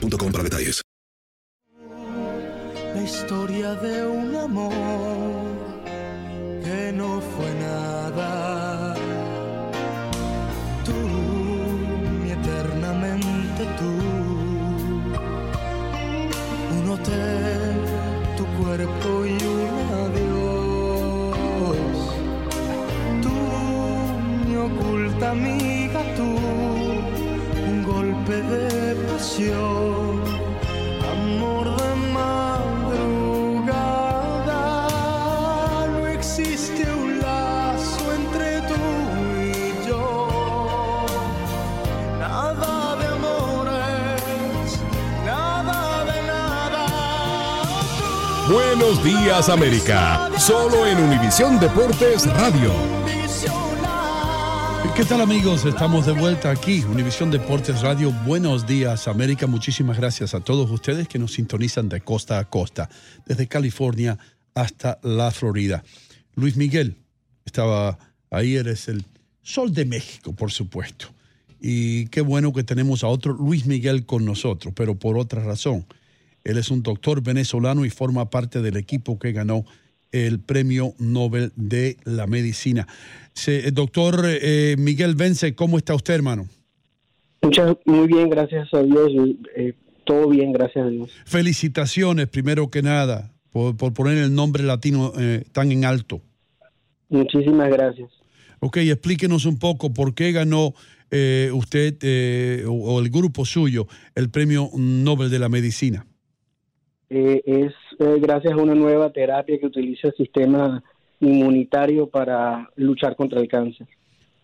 para detalles. La historia de un amor Buenos días América, solo en Univisión Deportes Radio. ¿Qué tal amigos? Estamos de vuelta aquí, Univisión Deportes Radio. Buenos días América. Muchísimas gracias a todos ustedes que nos sintonizan de costa a costa, desde California hasta la Florida. Luis Miguel estaba ahí, eres el sol de México, por supuesto. Y qué bueno que tenemos a otro Luis Miguel con nosotros, pero por otra razón. Él es un doctor venezolano y forma parte del equipo que ganó el Premio Nobel de la Medicina. Se- doctor eh, Miguel Vence, ¿cómo está usted, hermano? Muchas, muy bien, gracias a Dios. eh, todo bien, gracias a Dios. Felicitaciones, primero que nada, por, por poner el nombre latino eh, tan en alto. Muchísimas gracias. Ok, explíquenos un poco por qué ganó eh, usted eh, o, o el grupo suyo el Premio Nobel de la Medicina. Eh, es eh, gracias a una nueva terapia que utiliza el sistema inmunitario para luchar contra el cáncer.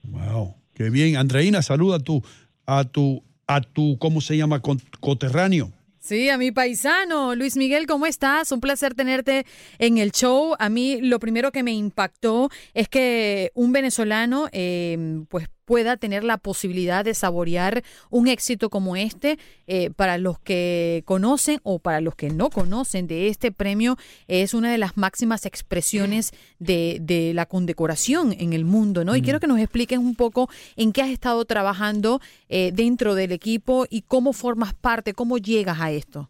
Wow, qué bien. Andreina, saluda a tu, a tu, a tu, ¿cómo se llama? Coterráneo. Sí, a mi paisano. Luis Miguel, ¿cómo estás? Un placer tenerte en el show. A mí lo primero que me impactó es que un venezolano eh, pues pueda tener la posibilidad de saborear un éxito como este. Eh, para los que conocen o para los que no conocen de este premio, es una de las máximas expresiones de, de la condecoración en el mundo, ¿no? Y quiero que nos expliques un poco en qué has estado trabajando eh, dentro del equipo y cómo formas parte, cómo llegas a esto.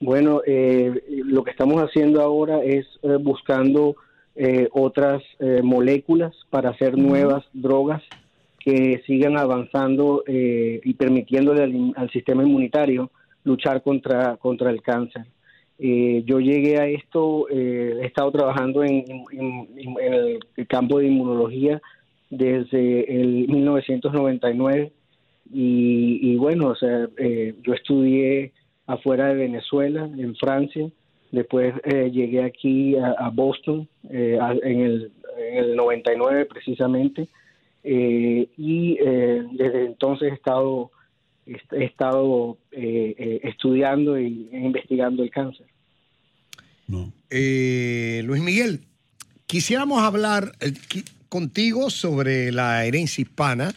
Bueno, eh, lo que estamos haciendo ahora es eh, buscando eh, otras eh, moléculas para hacer nuevas drogas que sigan avanzando eh, y permitiéndole al, al sistema inmunitario luchar contra, contra el cáncer. Eh, yo llegué a esto, he estado trabajando en, en- en- en el campo de inmunología desde el 1999 y, y bueno, o sea, eh, yo estudié afuera de Venezuela, en Francia, después eh, llegué aquí a, a Boston eh, a- en, el, en el 99 precisamente eh, y eh, desde entonces he estado he estado estudiando e investigando el cáncer. Luis Miguel, quisiéramos hablar contigo sobre la herencia hispana,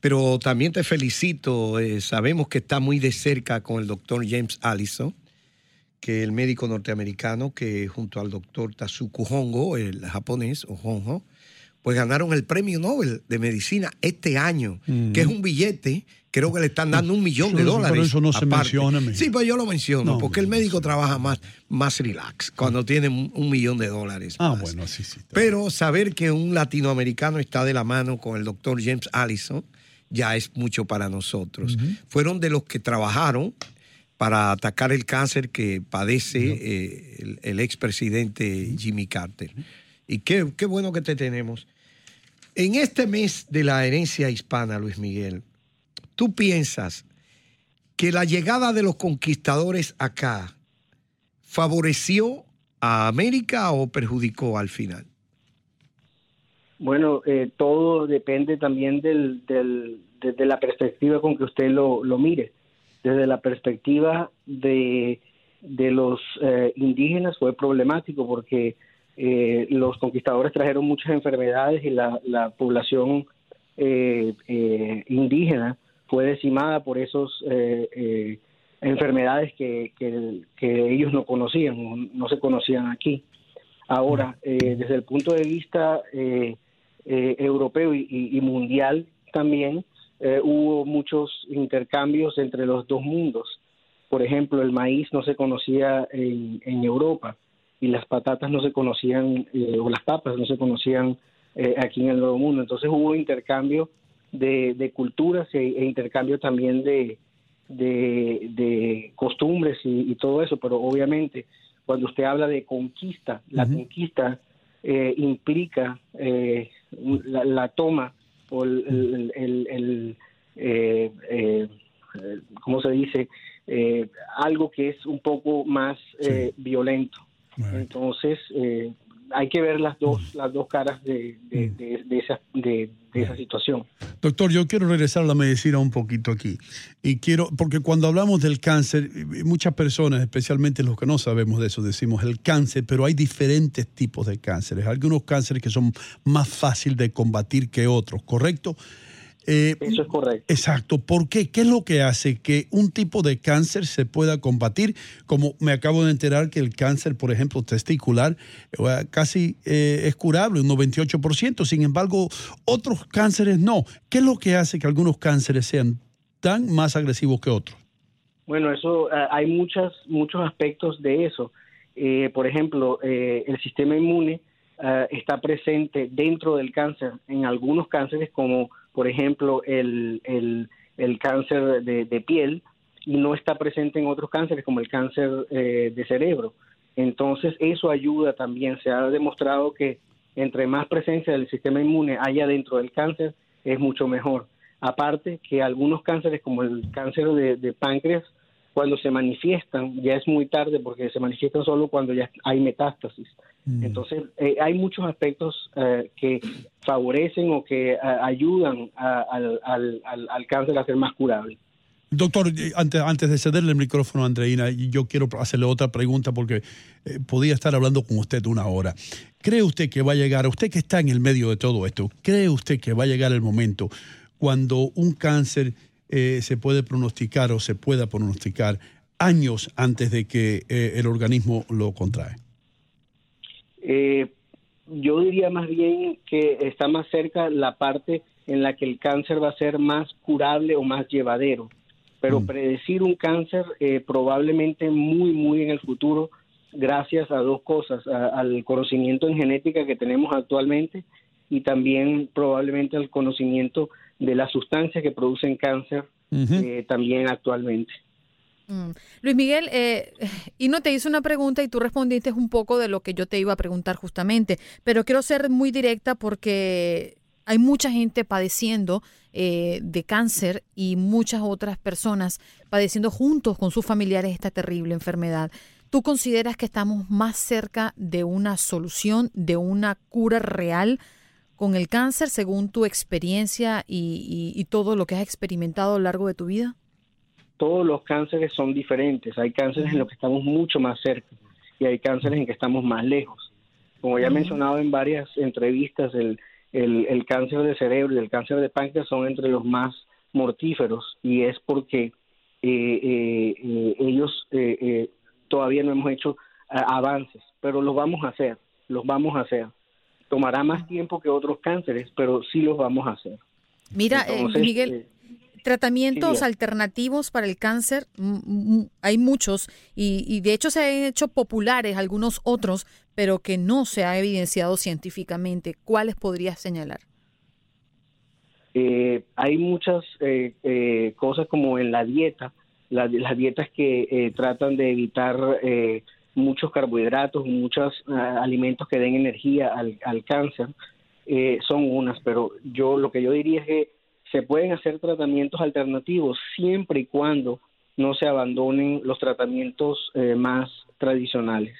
pero también te felicito. sabemos que está muy de cerca con el doctor James Allison que el médico norteamericano, que junto al doctor Tazuku Hongo, el japonés, o Hongo, pues ganaron el premio Nobel de Medicina este año, que es un billete, creo que le están dando un millón de dólares. Pero eso no se menciona. Sí, pues yo lo menciono, porque el médico trabaja más, más relax cuando tiene un, millón de dólares. Ah, bueno, sí, sí. Pero saber que un latinoamericano está de la mano con el doctor James Allison ya es mucho para nosotros. Fueron de los que trabajaron para atacar el cáncer que padece eh, el, expresidente Jimmy Carter. Y qué, bueno que te tenemos. En este mes de la herencia hispana, Luis Miguel, ¿tú piensas que la llegada de los conquistadores acá favoreció a América o perjudicó al final? Bueno, eh, todo depende también del, de, la perspectiva con que usted lo, lo mire desde la perspectiva de, de los eh, indígenas fue problemático porque eh, los conquistadores trajeron muchas enfermedades y la, la población eh, indígena fue decimada por esas enfermedades que, que, ellos no conocían, no, se conocían aquí. Ahora, desde el punto de vista europeo y mundial también, eh, hubo muchos intercambios entre los dos mundos. Por ejemplo, el maíz no se conocía en, Europa y las patatas no se conocían, eh, o las papas no se conocían eh, aquí en el Nuevo Mundo. Entonces hubo intercambio de, culturas e, e, intercambio también de, de, costumbres y, todo eso, pero obviamente cuando usted habla de conquista, la conquista implica la, toma o el, el, eh, eh, ¿cómo se dice? Eh, algo que es un poco más eh, violento. Entonces, hay que ver las dos, las dos caras de, de, mm. esa, de, esa situación. Doctor, yo quiero regresar a la medicina un poquito aquí. Y quiero, porque cuando hablamos del cáncer, muchas personas, especialmente los que no sabemos de eso, decimos el cáncer, pero hay diferentes tipos de cánceres. Algunos cánceres que son más fáciles de combatir que otros, ¿correcto? Eh, Eso es correcto. Exacto. ¿Por qué? ¿Qué es lo que hace que un tipo de cáncer se pueda combatir? Como me acabo de enterar que el cáncer, por ejemplo, testicular, eh, casi eh, es curable, un 98%. Sin embargo, otros cánceres no. ¿Qué es lo que hace que algunos cánceres sean tan más agresivos que otros? Bueno, eso hay muchas, muchos aspectos de eso. por ejemplo, el sistema inmune está presente dentro del cáncer en algunos cánceres como por ejemplo, el, el, cáncer de, piel y no está presente en otros cánceres como el cáncer eh, de cerebro. Entonces, eso ayuda también. Se ha demostrado que entre más presencia del sistema inmune haya dentro del cáncer, es mucho mejor. Aparte que algunos cánceres, como el cáncer de páncreas, cuando se manifiestan ya es muy tarde porque se manifiestan solo cuando ya hay metástasis. Mm. Entonces, eh, hay muchos aspectos eh, que favorecen o que eh, ayudan al, al, cáncer a ser más curable. Doctor, antes, antes de cederle el micrófono a Andreina, yo quiero hacerle otra pregunta porque podía estar hablando con usted una hora. ¿Cree usted que va a llegar, usted que está en el medio de todo esto, cree usted que va a llegar el momento cuando un cáncer eh, se puede pronosticar o se pueda pronosticar años antes de que eh, el organismo lo contrae? Eh, yo diría más bien que está más cerca la parte en la que el cáncer va a ser más curable o más llevadero. Pero mm. predecir un cáncer probablemente muy, muy en el futuro, gracias a dos cosas, al conocimiento en genética que tenemos actualmente y también probablemente al conocimiento de las sustancias que producen cáncer eh, también actualmente. Mm. Luis Miguel, eh, y no te hice una pregunta y tú respondiste un poco de lo que yo te iba a preguntar justamente, pero quiero ser muy directa porque hay mucha gente padeciendo eh, de cáncer y muchas otras personas padeciendo juntos con sus familiares esta terrible enfermedad. ¿Tú consideras que estamos más cerca de una solución, de una cura real con el cáncer según tu experiencia y, todo lo que has experimentado a lo largo de tu vida? todos los cánceres son diferentes. Hay cánceres en los que estamos mucho más cerca y hay cánceres en que estamos más lejos. Como ya he mencionado en varias entrevistas, el, el, el cáncer de cerebro y el cáncer de páncreas son entre los más mortíferos y es porque eh, eh, eh, ellos eh, eh, todavía no hemos hecho eh, avances, pero los vamos a hacer, los vamos a hacer. Tomará más tiempo que otros cánceres, pero sí los vamos a hacer. Mira, eh, Miguel, eh, tratamientos sí, alternativos para el cáncer, mm, mm, hay muchos y, y de hecho se han hecho populares algunos otros, pero que no se ha evidenciado científicamente. ¿Cuáles podrías señalar? Eh, hay muchas eh, eh, cosas como en la dieta, la- las dietas que eh, tratan de evitar eh, muchos carbohidratos, muchos ah, alimentos que den energía al, al cáncer, eh, son unas, pero yo lo que yo diría es que se pueden hacer tratamientos alternativos siempre y cuando no se abandonen los tratamientos eh, más tradicionales.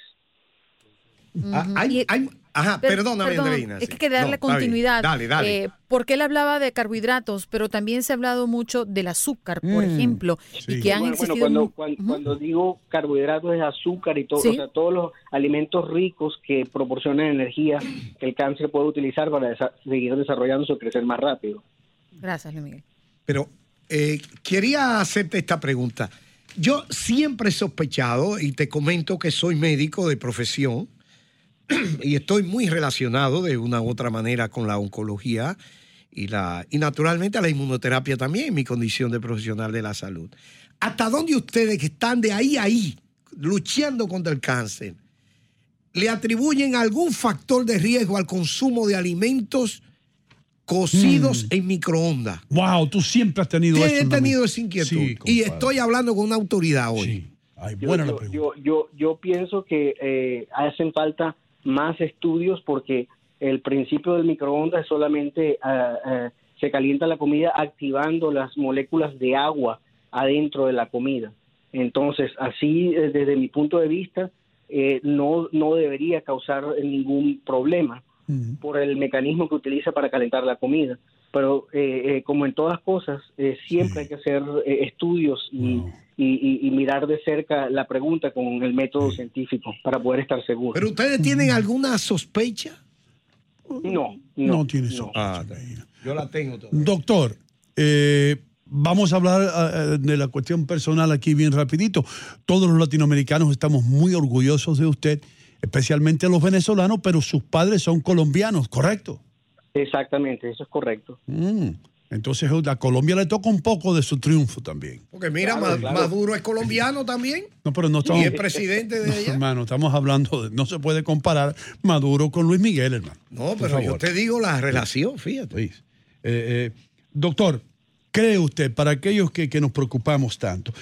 Ah, hay- hay- ajá, perdóname, perdón, Andreina. Es sí. que hay que darle No, continuidad. Dale, dale. Eh, porque él hablaba de carbohidratos, pero también se ha hablado mucho del azúcar, por Mm, ejemplo, y que han Bueno, bueno, existido... cuando, mu- cuan- cuando digo carbohidratos es azúcar y todo, Sí. o sea, todos los alimentos ricos que proporcionan energía que el cáncer puede utilizar para desa- seguir desarrollándose o crecer más rápido. Gracias, Luis Miguel. Pero eh, quería hacerte esta pregunta. Yo siempre he sospechado, y te comento que soy médico de profesión, y estoy muy relacionado de una u otra manera con la oncología y, la, y naturalmente a la inmunoterapia también, en mi condición de profesional de la salud. ¿Hasta dónde ustedes que están de ahí a ahí, luchando contra el cáncer, le atribuyen algún factor de riesgo al consumo de alimentos cocidos en microondas? Wow, tú siempre has tenido Sí, eso. he tenido esa inquietud. Sí, y estoy hablando con una autoridad hoy. Yo, yo, yo, yo, yo pienso que eh, hacen falta más estudios porque el principio del microondas es solamente ah, ah, se calienta la comida activando las moléculas de agua adentro de la comida. Entonces, así eh, desde mi punto de vista, eh, no, no debería causar ningún problema por el mecanismo que utiliza para calentar la comida. Pero eh, eh, como en todas cosas, eh, siempre hay que hacer eh, estudios y, y- y- y mirar de cerca la pregunta con el método científico para poder estar seguros. ¿Pero ustedes tienen alguna sospecha? No, No, tiene eso. Ah, yo la tengo todavía. Doctor, eh, vamos a hablar eh, de la cuestión personal aquí bien rapidito. Todos los latinoamericanos estamos muy orgullosos de usted, especialmente los venezolanos, pero sus padres son colombianos, ¿correcto? Exactamente, eso es correcto. Mm, Entonces a Colombia le toca un poco de su triunfo también. Porque mira, Claro, Ma- claro. Maduro es colombiano también. No, pero no Y estamos... es presidente de No, ella. hermano, estamos hablando de... No se puede comparar Maduro con Luis Miguel, hermano. No, Por pero yo te digo la relación, fíjate. Luis. Eh, eh, doctor, ¿cree usted, para aquellos que, que nos preocupamos tanto,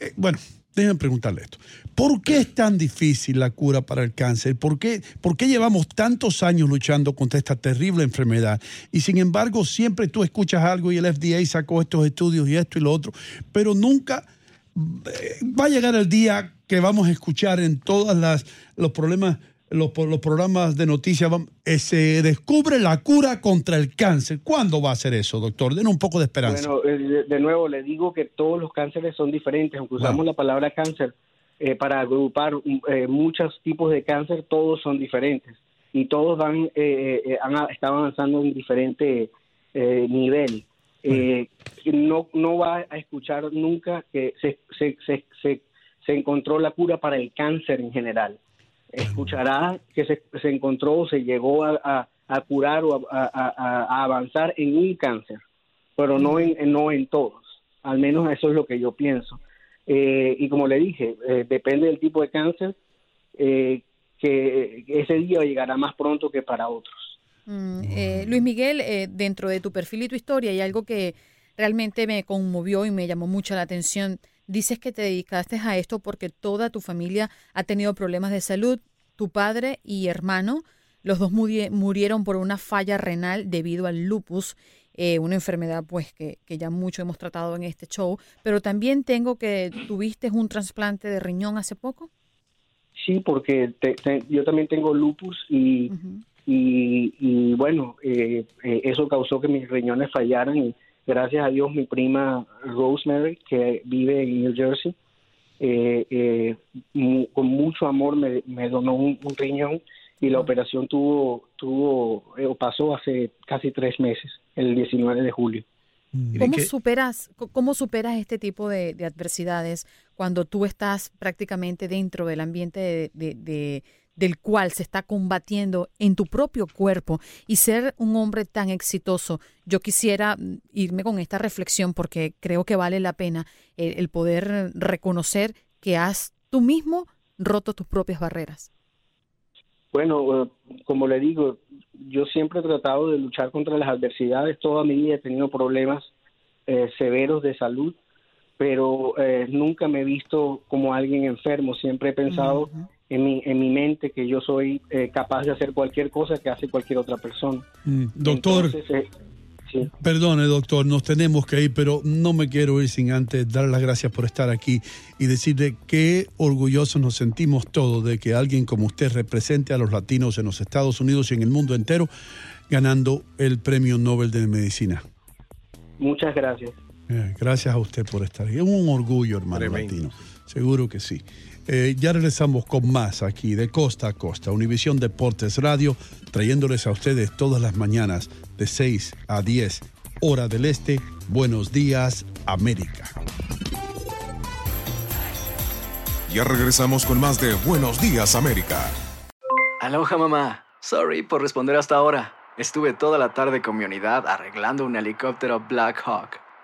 eh, bueno, déjenme preguntarle esto, ¿por qué es tan difícil la cura para el cáncer? ¿Por qué, por qué llevamos tantos años luchando contra esta terrible enfermedad? Y sin embargo, siempre tú escuchas algo y el FDA sacó estos estudios y esto y lo otro, pero nunca eh, va a llegar el día que vamos a escuchar en todas las los problemas los, los programas de noticias eh, se descubre la cura contra el cáncer. ¿Cuándo va a ser eso, doctor? Den un poco de esperanza. Bueno, eh, de, nuevo le digo que todos los cánceres son diferentes, aunque usamos la palabra cáncer eh, para agrupar mm, eh, muchos tipos de cáncer, todos son diferentes y todos van eh, han- están avanzando en diferente eh, nivel. No, no va a escuchar nunca que se, se, se, se encontró la cura para el cáncer en general. Escuchará que se, se encontró se llegó a, a- curar o a, a- avanzar en un cáncer, pero no en, no en todos. Al menos eso es lo que yo pienso. Eh, y como le dije, eh, depende del tipo de cáncer, eh, que ese día llegará más pronto que para otros. Mm, Luis Miguel, dentro de tu perfil y tu historia hay algo que realmente me conmovió y me llamó mucho la atención. Dices que te dedicaste a esto porque toda tu familia ha tenido problemas de salud. Tu padre y hermano, los dos muri- murieron por una falla renal debido al lupus, eh, una enfermedad pues que, que ya mucho hemos tratado en este show. Pero también tengo que tuviste un trasplante de riñón hace poco. Sí, porque te- te- yo también tengo lupus y, y, y, bueno, eh, eh, eso causó que mis riñones fallaran y, gracias a Dios, mi prima Rosemary, que vive en New Jersey, eh, eh, con mucho amor me, donó un, riñón y la operación tuvo, tuvo o pasó hace casi tres meses, el 19 de julio. Mm. ¿Cómo superas, ¿Cómo superas este tipo de, adversidades cuando tú estás prácticamente dentro del ambiente de, del cual se está combatiendo en tu propio cuerpo y ser un hombre tan exitoso? Yo quisiera mm, irme con esta reflexión porque creo que vale la pena el, el poder reconocer que has tú mismo roto tus propias barreras. Bueno, eh, como le digo, yo siempre he tratado de luchar contra las adversidades. Toda mi vida he tenido problemas eh, severos de salud, pero eh, nunca me he visto como alguien enfermo. Siempre he pensado en, mi, en mi mente que yo soy capaz de hacer cualquier cosa que hace cualquier otra persona. Mm, doctor. Perdone, doctor, nos tenemos que ir, pero no me quiero ir sin antes dar las gracias por estar aquí y decirle qué orgullosos nos sentimos todos de que alguien como usted represente a los latinos en los Estados Unidos y en el mundo entero ganando el Premio Nobel de Medicina. Muchas gracias. Eh, gracias a usted por estar aquí. Es un orgullo, hermano latino. Seguro que sí. Eh, ya regresamos con más aquí de costa a costa. Univisión Deportes Radio, trayéndoles a ustedes todas las mañanas de 6 a 10, hora del este. Buenos días, América. Ya regresamos con más de Buenos días, América. Aloha, mamá. Sorry por responder hasta ahora. Estuve toda la tarde con mi unidad arreglando un helicóptero Black Hawk.